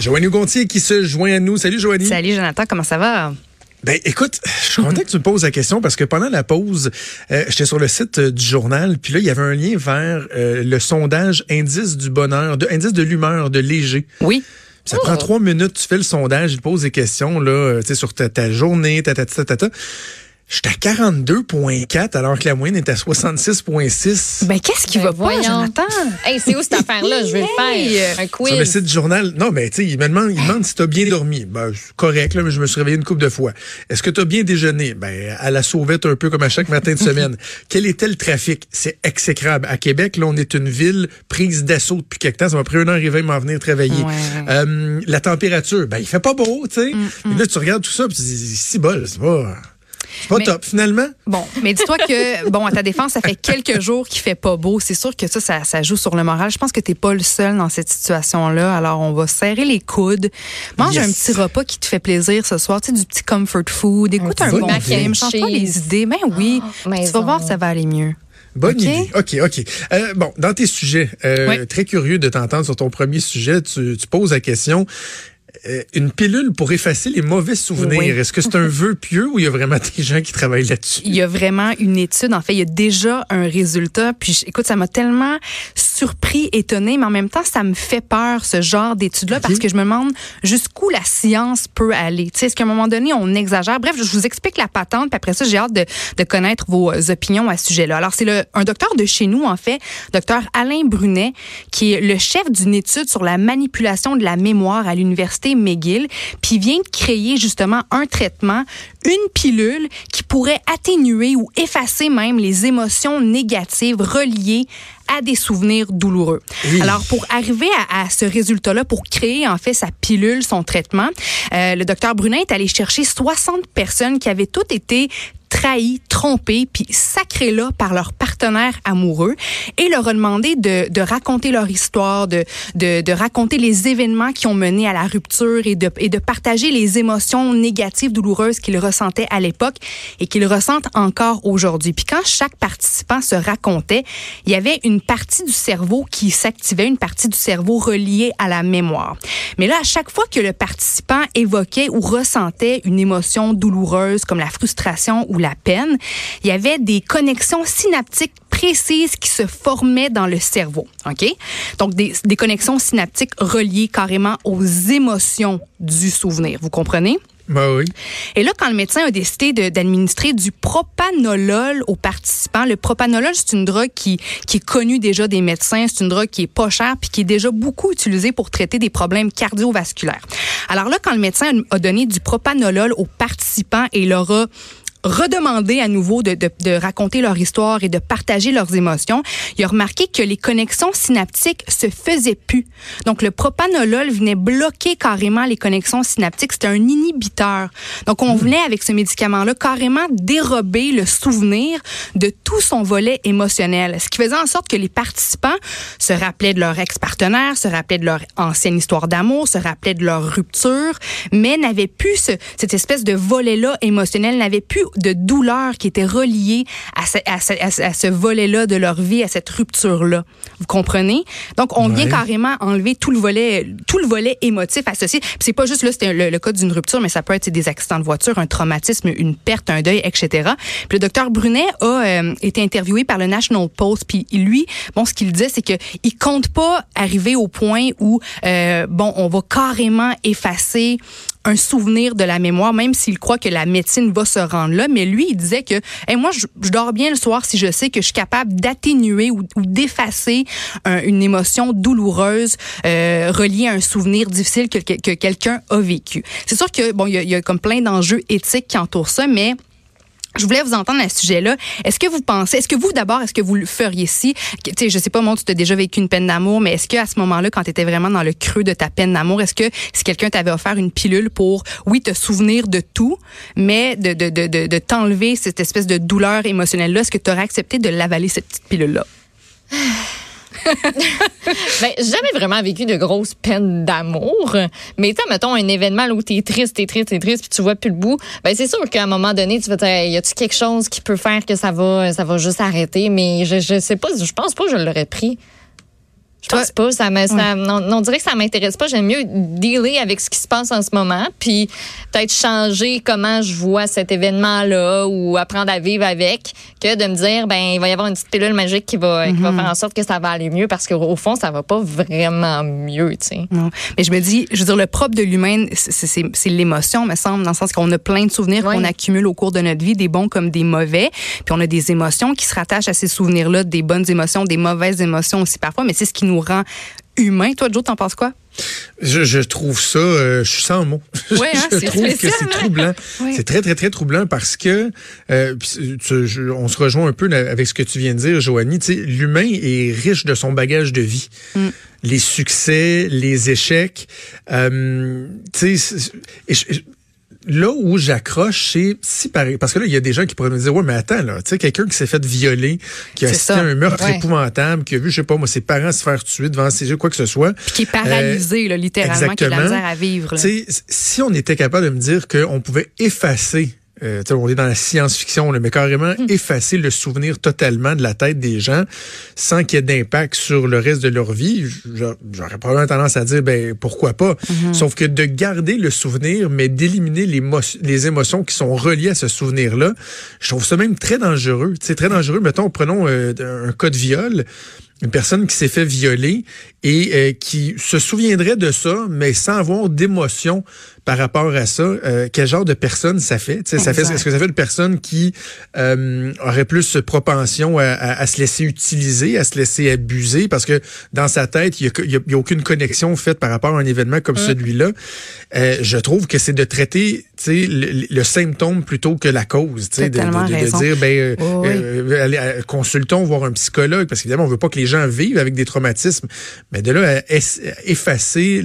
Joanie Gontier qui se joint à nous. Salut Joanie. Salut Jonathan, comment ça va? Ben écoute, je suis content que tu me poses la question parce que pendant la pause, euh, j'étais sur le site euh, du journal, puis là, il y avait un lien vers euh, le sondage indice du bonheur, de, indice de l'humeur de Léger. Oui. Ça prend trois minutes, tu fais le sondage, il te pose des questions là, euh, tu sais, sur ta, ta journée, ta ta ta ta. ta. J'étais à 42,4 alors que la moyenne est à 66,6. Ben qu'est-ce qui Ben, va pas, voyons. Jonathan? Hey, c'est où cette affaire-là? Je vais le faire. Un quiz. Sur le site du journal, non, mais tu sais, il me demande, il demande si t'as bien dormi. Ben, correct, là, mais je me suis réveillé une couple de fois. Est-ce que t'as bien déjeuné? Ben, à la sauvette un peu comme à chaque matin de semaine. Quel était le trafic? C'est exécrable. À Québec, là, on est une ville prise d'assaut depuis quelque temps. Ça m'a pris un an arriver à m'en venir travailler. Ouais. Euh, la température, ben, il fait pas beau, tu sais. Et là, tu regardes tout ça, puis tu dis, si bol, c'est pas, c'est pas Mais- top, finalement. Bon, mais dis-toi que, bon, à ta défense, ça fait quelques jours qu'il fait pas beau. C'est sûr que ça, ça, ça joue sur le moral. Je pense que t'es pas le seul dans cette situation-là. Alors, on va serrer les coudes. Mange Yes. un petit repas qui te fait plaisir ce soir. Tu sais, du petit comfort food. Écoute un, petit bon film. Change-toi cheese. les idées. Ben oui. Oh, tu vas voir, ça va aller mieux. Bonne OK? idée. OK, OK. Euh, bon, dans tes sujets, euh, très curieux de t'entendre sur ton premier sujet, tu, tu poses la question, une pilule pour effacer les mauvais souvenirs, Oui. est-ce que c'est un vœu pieux ou il y a vraiment des gens qui travaillent là-dessus? Il y a vraiment une étude. En fait, il y a déjà un résultat. Puis, écoute, ça m'a tellement surpris, étonné, mais en même temps, ça me fait peur, ce genre d'études-là, parce que je me demande jusqu'où la science peut aller. Tu sais, est-ce qu'à un moment donné, on exagère? Bref, je vous explique la patente, puis après ça, j'ai hâte de, de connaître vos euh, opinions à ce sujet-là. Alors, c'est un docteur de chez nous, en fait, docteur Alain Brunet, qui est le chef d'une étude sur la manipulation de la mémoire à l'université McGill, puis vient de créer justement un traitement, une pilule qui pourrait atténuer ou effacer même les émotions négatives reliées à des souvenirs douloureux. Oui. Alors, pour arriver à, à ce résultat-là, pour créer en fait sa pilule, son traitement, euh, le docteur Brunet est allé chercher 60 personnes qui avaient toutes été trahies, trompées, puis sacrées là par leur partenaire amoureux et leur a demandé de, de raconter leur histoire, de, de, de raconter les événements qui ont mené à la rupture et de, et de partager les émotions négatives, douloureuses qu'ils ressentaient à l'époque et qu'ils ressentent encore aujourd'hui. Puis quand chaque participant se racontait, il y avait une partie du cerveau qui s'activait, une partie du cerveau reliée à la mémoire. Mais là, à chaque fois que le participant évoquait ou ressentait une émotion douloureuse comme la frustration ou la peine, il y avait des connexions synaptiques précises qui se formaient dans le cerveau. OK? Donc, des, des connexions synaptiques reliées carrément aux émotions du souvenir. Vous comprenez? Ben oui. Et là, quand le médecin a décidé d'administrer du propanolol aux participants, le propanolol, c'est une drogue qui, qui est connue déjà des médecins. C'est une drogue qui est pas chère puis qui est déjà beaucoup utilisée pour traiter des problèmes cardiovasculaires. Alors là, quand le médecin a donné du propanolol aux participants et leur a redemandé à nouveau de, de, de raconter leur histoire et de partager leurs émotions, il a remarqué que les connexions synaptiques se faisaient plus. Donc, le propanolol venait bloquer carrément les connexions synaptiques. C'était un inhibiteur. Donc, on venait avec ce médicament-là carrément dérober le souvenir de tout son volet émotionnel. Ce qui faisait en sorte que les participants se rappelaient de leur ex-partenaire, se rappelaient de leur ancienne histoire d'amour, se rappelaient de leur rupture, mais n'avaient plus ce- cette espèce de volet-là émotionnel, n'avaient plus de douleur qui était reliée à ce, à ce- à ce- volet-là de leur vie, à cette rupture-là. Vous comprenez? Donc, on vient carrément enlever tout le volet, tout le volet émotif associé. Puis c'est pas juste là, c'était le, le cas d'une rupture, mais ça peut être des accidents de voiture, un traumatisme, une perte, un deuil, etc. Puis le docteur Brunet a euh, été interviewé par le National Post, puis lui, bon, ce qu'il disait, c'est que il compte pas arriver au point où, euh, bon, on va carrément effacer un souvenir de la mémoire, même s'il croit que la médecine va se rendre là. Mais lui, il disait que, hey, moi, je, dors bien le soir si je sais que je suis capable d'atténuer ou, d'effacer un- une émotion douloureuse euh, reliée à un souvenir difficile que, que- que quelqu'un a vécu. C'est sûr que bon, il y a comme plein d'enjeux éthiques qui entourent ça, mais je voulais vous entendre à ce sujet-là. Est-ce que vous pensez, est-ce que vous d'abord, est-ce que vous le feriez si, tu sais, je sais pas, moi, tu as déjà vécu une peine d'amour, mais est-ce que à ce moment-là, quand tu étais vraiment dans le creux de ta peine d'amour, est-ce que si quelqu'un t'avait offert une pilule pour, oui, te souvenir de tout, mais de, de, de, de, de t'enlever cette espèce de douleur émotionnelle-là, est-ce que tu aurais accepté de l'avaler, cette petite pilule-là? Ben, j'ai jamais vraiment vécu de grosses peines d'amour. Mais tu mettons un événement là, où t'es triste, t'es triste, t'es triste, puis tu vois plus le bout. Ben, c'est sûr qu'à un moment donné, tu vas dire, y a-tu quelque chose qui peut faire que ça va, ça va juste arrêter? Mais je, je sais pas, je pense pas que je l'aurais pris. Je pense pas. Ça me, ça, on, on, dirait que ça m'intéresse pas. J'aime mieux dealer avec ce qui se passe en ce moment, puis peut-être changer comment je vois cet événement-là ou apprendre à vivre avec, que de me dire, ben il va y avoir une petite pilule magique qui va, qui va Mhm. faire en sorte que ça va aller mieux, parce qu'au fond, ça va pas vraiment mieux, tu sais. Non. Mais je me dis, je veux dire, le propre de l'humain, c'est- l'émotion, me semble, dans le sens qu'on a plein de souvenirs Oui. qu'on accumule au cours de notre vie, des bons comme des mauvais. Puis on a des émotions qui se rattachent à ces souvenirs-là, des bonnes émotions, des mauvaises émotions aussi parfois, mais c'est ce qui nous rend humains. Toi, Joe, t'en penses quoi? Je, je trouve ça, euh, je suis sans mots. Ouais, hein, je trouve que c'est hein? troublant. Oui. C'est très, très, très troublant parce que, euh, puis tu- je- on se rejoint un peu avec ce que tu viens de dire, Joanie. L'humain est riche de son bagage de vie. Mm. Les succès, les échecs. Euh, et là où j'accroche, c'est si pareil. Parce que là, il y a des gens qui pourraient me dire, ouais, mais attends, là, tu sais, quelqu'un qui s'est fait violer, qui a assisté ça. à un meurtre Ouais. épouvantable, qui a vu, je sais pas, moi, ses parents se faire tuer devant ses yeux, quoi que ce soit. Puis qui est paralysé, là, littéralement, qui a de la Euh, misère à vivre. Tu sais, si on était capable de me dire qu'on pouvait effacer, euh, on est dans la science-fiction, mais carrément Hmm. effacer le souvenir totalement de la tête des gens sans qu'il y ait d'impact sur le reste de leur vie, j'a- j'aurais probablement tendance à dire, ben pourquoi pas. Hmm. Sauf que de garder le souvenir, mais d'éliminer les émotions qui sont reliées à ce souvenir-là, je trouve ça même très dangereux. C'est très dangereux. Mettons, prenons euh, un cas de viol une personne qui s'est fait violer et euh, qui se souviendrait de ça, mais sans avoir d'émotion par rapport à ça. Euh, quel genre de personne ça fait? Ça fait. Est-ce que ça fait une personne qui euh, aurait plus propension à, à- à se laisser utiliser, à se laisser abuser? Parce que dans sa tête, il n'y a, aucune connexion faite par rapport à un événement comme celui-là. Euh, je trouve que c'est de traiter le, le symptôme plutôt que la cause. De, de, de- dire, ben, euh, Oui, euh, allez, euh, consultons, voir un psychologue, parce qu'évidemment, on veut pas que les gens vivent avec des traumatismes. Mais de là à effacer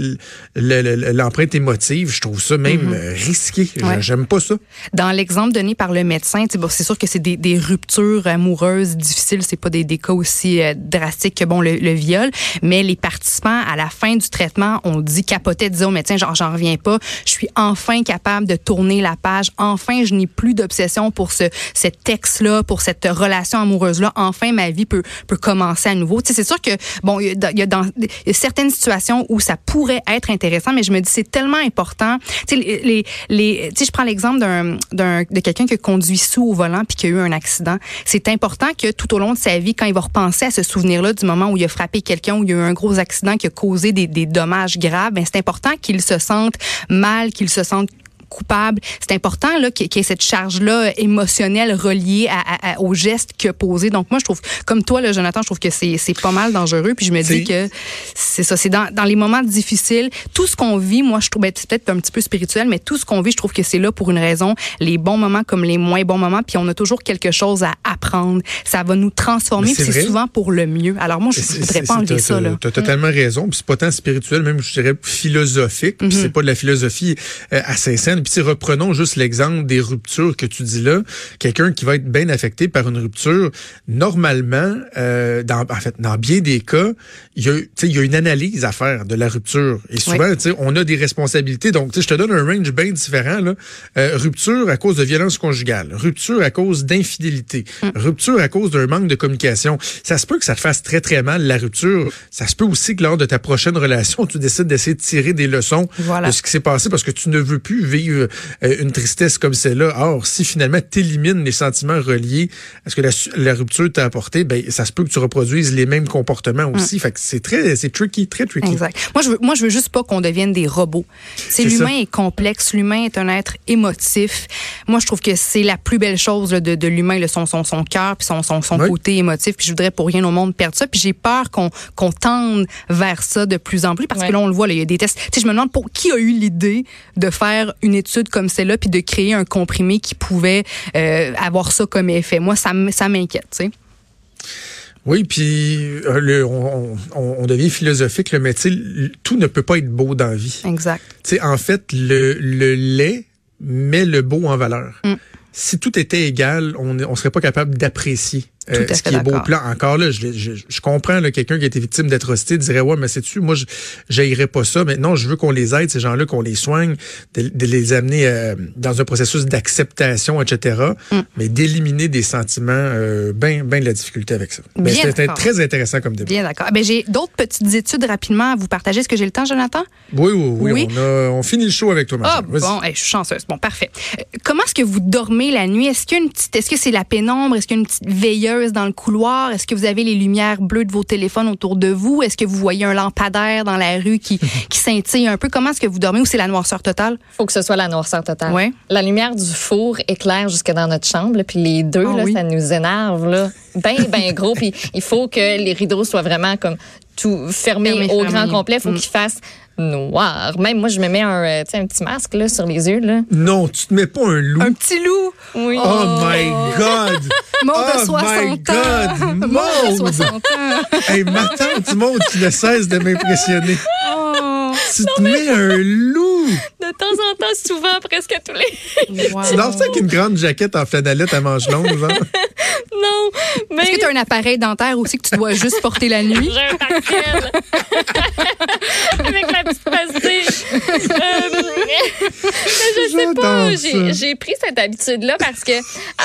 l'empreinte émotive, je trouve ça même risqué. Mm-hmm. Ouais. J'aime pas ça. Dans l'exemple donné par le médecin, bon, c'est sûr que c'est des, des ruptures amoureuses difficiles, c'est pas des, des cas aussi euh, drastiques que bon le, le viol, mais les participants à la fin du traitement ont dit capotaient, disaient au médecin genre j'en reviens pas, je suis enfin capable de tourner la page, enfin je n'ai plus d'obsession pour ce cet texte là, pour cette relation amoureuse là, enfin ma vie peut peut commencer à nouveau. Tu sais, c'est sûr que bon il y a, certaines situations où ça pourrait être intéressant, mais je me dis c'est tellement important. Tu sais les, les, tu je prends l'exemple de quelqu'un qui conduit sous au volant puis qui a eu un accident. C'est important que tout au long de sa vie quand il va repenser à ce souvenir-là du moment où il a frappé quelqu'un où il y a eu un gros accident qui a causé des, des dommages graves, ben c'est important qu'il se sente mal, qu'il se sente coupable. C'est important là qu'il y ait cette charge-là émotionnelle reliée à, à- à- au geste qu'il a posé. Donc moi, je trouve, comme toi, là, Jonathan, je trouve que c'est pas mal dangereux. Puis je me dis que c'est ça, c'est dans, dans les moments difficiles, tout ce qu'on vit, moi, je trouve, ben, c'est peut-être un petit peu spirituel, mais tout ce qu'on vit, je trouve que c'est là pour une raison. Les bons moments comme les moins bons moments, puis on a toujours quelque chose à apprendre. Ça va nous transformer, c'est souvent pour le mieux. Alors moi, je C'est- voudrais pas enlever ça. Là. T'as totalement raison. Puis c'est pas tant spirituel, même je dirais philosophique. Puis Mhm. c'est pas de la philosophie euh, assez saine. Puis sais, reprenons juste l'exemple des ruptures que tu dis là. Quelqu'un qui va être bien affecté par une rupture, normalement, euh, dans, en fait, dans bien des cas, il y a, tu sais, il y a une analyse à faire de la rupture. Et souvent, tu sais, on a des responsabilités. Donc, tu sais, je te donne un range bien différent. Là. Euh, rupture à cause de violence conjugale, rupture à cause d'infidélité, rupture à cause d'un manque de communication. Ça se peut que ça te fasse très, très mal, la rupture. Ça se peut aussi que lors de ta prochaine relation, tu décides d'essayer de tirer des leçons Voilà. de ce qui s'est passé parce que tu ne veux plus vivre euh, une tristesse comme celle-là. Or, si finalement tu élimines les sentiments reliés à ce que la, rupture t'a apporté, ben ça se peut que tu reproduises les mêmes comportements aussi. Fait que c'est très, c'est tricky, très tricky. Exact. Moi, je veux, moi, je veux juste pas qu'on devienne des robots. C'est l'humain est complexe. L'humain est un être émotif. Moi, je trouve que c'est la plus belle chose là, de, de l'humain, son, son, son cœur puis son, son, son Oui. côté émotif. Puis je voudrais pour rien au monde perdre ça. Puis j'ai peur qu'on qu'on tende vers ça de plus en plus parce que là, on le voit, il y a des tests. Tu sais, je me demande pour qui a eu l'idée de faire une comme celle-là puis de créer un comprimé qui pouvait euh, avoir ça comme effet. Moi, ça, m'inquiète. Tu sais. Oui, puis euh, le- on, on- on devient philosophique, là, mais tu sais, l- tout ne peut pas être beau dans la vie. Exact. Tu sais, en fait, le, le lait met le beau en valeur. Mm. Si tout était égal, on ne serait pas capable d'apprécier Euh, ce qui est beau plan. Encore là, je, je, je comprends quelqu'un qui a été victime d'atrocité dirait ouais, mais c'est tu moi je pas ça. Mais non, je veux qu'on les aide ces gens-là, qu'on les soigne, de, de les amener euh, dans un processus d'acceptation, etc. Mm. Mais d'éliminer des sentiments, euh, ben ben de la difficulté avec ça. Ben, C'était très intéressant comme débat. Bien d'accord. Ben, j'ai d'autres petites études rapidement à vous partager. Est-ce que j'ai le temps, Jonathan? Oui, oui, oui. Oui. On, a, on finit le show avec toi, ma Ah bon, hey, je suis chanceuse. Bon, parfait. Euh, comment est-ce que vous dormez la nuit? Est-ce qu'il y a une petite, est-ce que c'est la pénombre? Est-ce qu'il y a une petite veilleuse? Dans le couloir? Est-ce que vous avez les lumières bleues de vos téléphones autour de vous? Est-ce que vous voyez un lampadaire dans la rue qui, qui scintille un peu? Comment est-ce que vous dormez ou c'est la noirceur totale? faut que ce soit la noirceur totale. Ouais. La lumière du four éclaire jusque dans notre chambre, là, puis les deux, Ah là, oui. ça nous énerve, là. Ben, ben gros, puis il faut que les rideaux soient vraiment comme tout Fermés, au grand complet. Il faut Mm. qu'ils fassent noir. Même moi, je me mets un, euh, un petit masque là, sur les yeux. Là. Non, tu te mets pas un loup. Un petit loup! Oui. Oh my God! Maud Oh de 60 my ans! God! Maud de Maude! 60 ans! hey, ma tante Maud qui ne cesse de m'impressionner. Oh! Tu te mets un loup! De temps en temps, souvent, presque tous les. Wow. Tu dors ça avec une grande jaquette en flanellette à manches longues, genre? non, mais. Est-ce que tu as un appareil dentaire aussi que tu dois juste porter la nuit? J'ai un tactile. Avec la petite pastille. Euh, mais je sais pas. J'ai, j'ai pris cette habitude-là parce que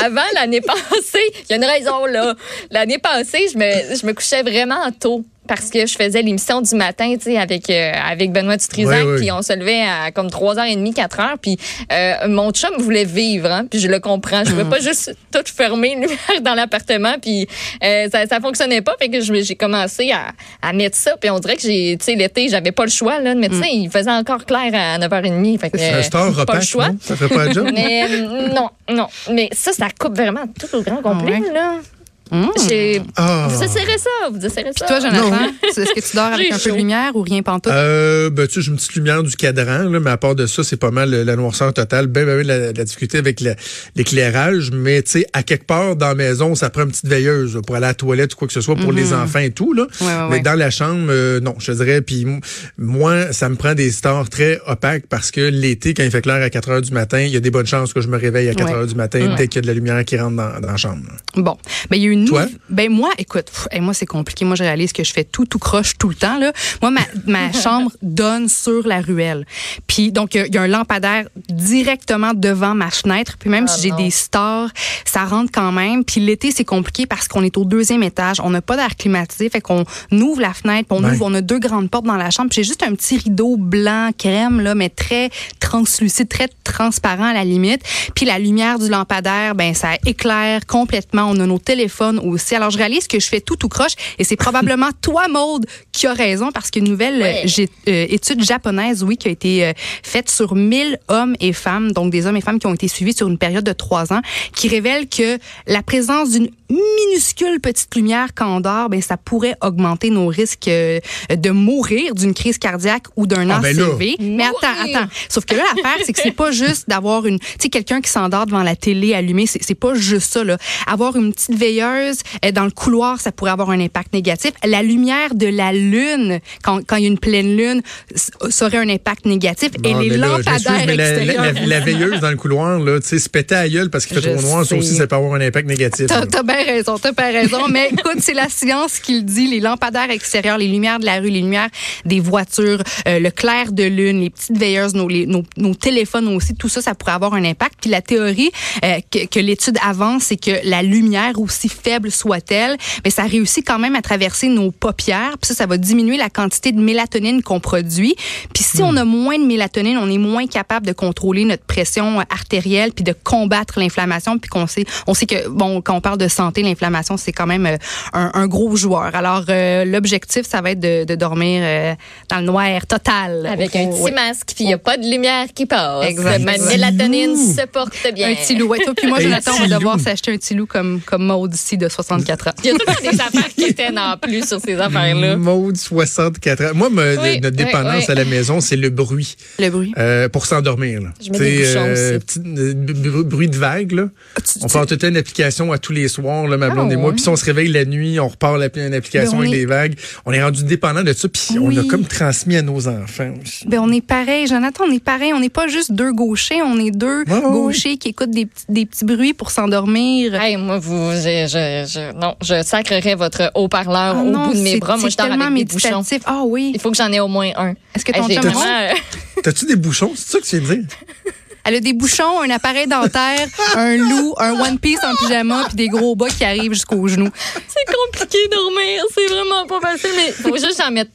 avant l'année passée, il y a une raison là. L'année passée, je me, je me couchais vraiment tôt. Parce que je faisais l'émission du matin, tu sais, avec, euh, avec Benoît Dutrisac, ouais. puis on se levait à comme 3h30, 4h, puis euh, mon chum voulait vivre, hein, puis je le comprends. Je ne peux pas juste tout fermer, lumière dans l'appartement, puis euh, ça, ça fonctionnait pas, fait que j'ai commencé à, à mettre ça, puis on dirait que j'ai, tu sais, l'été, j'avais pas le choix, là, de mettre ça, il faisait encore clair à 9h30, fait que un euh, star pas le choix. non? Ça ferait pas un job? Mais euh, non, non. Mais ça, ça coupe vraiment tout au grand complet, Ah ouais? là. Mmh. J'ai- Ah. Vous essayerez ça, vous essayerez ça. Toi, Jonathan, est-ce que tu dors avec un peu de lumière ou rien pantoute? Euh, ben, tu sais, j'ai une petite lumière du cadran, là, mais à part de ça, c'est pas mal euh, la noirceur totale. Ben, ben, ben, la, la difficulté avec la- l'éclairage, mais tu sais, à quelque part dans la maison, ça prend une petite veilleuse là, pour aller à la toilette ou quoi que ce soit pour les enfants et tout, là. Ouais, ouais, mais ouais. dans la chambre, euh, non, je te dirais. Puis moi, ça me prend des stars très opaques parce que l'été, quand il fait clair à 4 heures du matin, il y a des bonnes chances que je me réveille à 4 Ouais. heures du matin dès qu'il y a de la lumière qui rentre dans, dans la chambre. là. Bon, ben il y a une Toi? Ben moi, écoute, pff, hey, moi c'est compliqué. Moi je réalise que je fais tout tout croche tout le temps là. Moi ma, ma chambre donne sur la ruelle. Puis donc il y a- il y, a un lampadaire directement devant ma fenêtre. Puis même Ah si j'ai des stars, ça rentre quand même. Puis l'été c'est compliqué parce qu'on est au deuxième étage, on n'a pas d'air climatisé, fait qu'on ouvre la fenêtre, puis on ouvre, on a deux grandes portes dans la chambre. Puis j'ai juste un petit rideau blanc crème là, mais très translucide, très transparent à la limite. Puis la lumière du lampadaire, ben ça éclaire complètement. On a nos téléphones aussi. Alors je réalise que je fais tout tout croche et c'est probablement toi Maude qui a raison parce qu'une nouvelle Ouais. euh, euh, étude japonaise, oui, qui a été euh, faite sur 1000 hommes et femmes, donc des hommes et femmes qui ont été suivis sur une période de trois ans, qui révèle que la présence d'une minuscule petite lumière quand on dort, ben ça pourrait augmenter nos risques euh, de mourir d'une crise cardiaque ou d'un Ah, ben. ACV. Mais attends, attends. Sauf que l'affaire, c'est que c'est pas juste d'avoir une, tu sais, quelqu'un qui s'endort devant la télé allumée, c'est pas juste ça, là. Avoir une petite veilleuse euh, dans le couloir, ça pourrait avoir un impact négatif. La lumière de la lune, quand, quand il y a une pleine lune, ça aurait un impact négatif. Bon, Et les là, lampadaires la- extérieurs. la- la veilleuse dans le couloir, là, tu sais, se péter à gueule parce qu'il fait trop noir, ça aussi, ça peut avoir un impact négatif. T'as t'as bien raison, t'as bien raison. Mais écoute, c'est la science qui le dit. Les lampadaires extérieurs, les lumières de la rue, les lumières des voitures, euh, le clair de lune, les petites veilleuses, nos, les- nos, nos téléphones aussi, tout ça, ça pourrait avoir un impact. Puis la théorie euh, que, que l'étude avance, c'est que la lumière, aussi faible soit-elle, mais ça réussit quand même à traverser nos paupières. Puis ça, ça va diminuer la quantité de mélatonine qu'on produit. Puis si on a moins de mélatonine, on est moins capable de contrôler notre pression artérielle puis de combattre l'inflammation. Puis qu'on sait, on sait que bon, quand on parle de santé, l'inflammation c'est quand même euh, un, un gros joueur. Alors euh, l'objectif, ça va être de, de dormir euh, dans le noir total. Avec un petit Ouais. masque, puis il n'y a pas de lumière qui passe. Exact. Ma mélatonine se porte bien. Un petit loup. Ouais, toi puis moi, Jonathan, on va devoir s'acheter un petit loup comme, comme Maud ici de 64 ans. Il y a tout le temps des affaires qui étaient en plus sur ces affaires-là. Maude, 64 ans. Moi, me- Oui, notre dépendance oui. à la maison, c'est le bruit. Le bruit. Euh, pour s'endormir. là. Je mets Tu sais, des bouchons aussi. petit, euh, bruit de vague. Là. Tu- On tu- toute une application à tous les soirs, là, ma Ah, blonde et moi. Puis si on se réveille la nuit, on repart la, une application Ben, avec est- des vagues. On est rendu dépendant de ça. Puis on a comme transmis à nos enfants aussi. Ben, on est pareil, Jonathan, on est pareil. On n'est pas juste deux gauchers, on est deux gauchers qui écoutent des, petits- des petits bruits pour s'endormir. Hey, moi, vous, je, je, je- non, je sacrerais votre haut-parleur Ah au non, bout de mes bras. Moi, je dors avec des bouchons. Ah oui. Il faut que j'en ai au moins un. Est-ce que ton Hey, j'ai chum euh, T'as-tu des bouchons? C'est ça que tu viens de dire? Elle a des bouchons, un appareil dentaire, un loup, un one piece en pyjama, puis des gros bas qui arrivent jusqu'aux genoux. c'est compliqué de dormir. C'est vraiment pas facile, mais faut juste en mettre.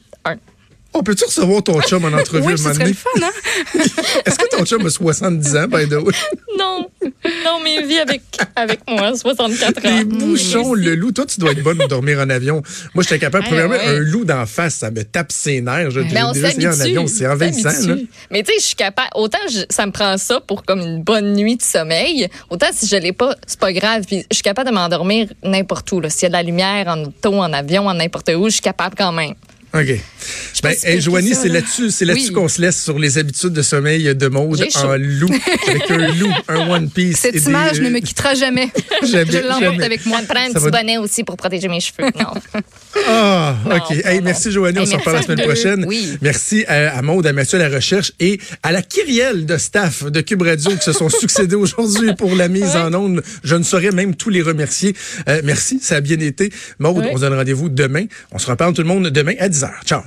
On peut-tu recevoir ton chum en entrevue Oui, un ce moment serait donné? le fun, hein? Est-ce que ton chum a 70 ans, by the way? Non, non, mais il vit avec, avec moi, 64 ans. Les bouchons, le loup. Toi, tu dois être bonne pour dormir en avion. Moi, j'étais capable. Ah, Premièrement, ouais. un loup d'en face, ça me tape ses nerfs. Mais on déjà essayé en s'habitue. avion, c'est envahissant. là. Mais tu sais, je suis capable. Autant je- ça me prend ça pour comme une bonne nuit de sommeil, autant si je l'ai pas, c'est pas grave. Puis je suis capable de m'endormir n'importe où. là. S'il y a de la lumière en auto, en avion, en n'importe où, je suis capable quand même. OK. Ben, hey, Joanie, c'est là. là-dessus, c'est là-dessus Oui. qu'on se laisse sur les habitudes de sommeil de mode en loup, avec un loup, un one piece. Cette et des- image ne me quittera jamais. Jamais, Je l'emporte avec moi. Ça me prend un petit va- bonnet aussi pour protéger mes cheveux. Non. Ah, Non, OK. non, Hey, non. merci, Joanie. On s'en reparle la semaine prochaine. Oui. Merci à, à Maude, à Mathieu à la recherche et à la kyrielle de staff de Cube Radio qui se sont succédés aujourd'hui pour la mise en onde. Je ne saurais même tous les remercier. Euh, merci, ça a bien été. Maude, on se donne rendez-vous demain. On se reparle tout le monde demain à 10h. 打仗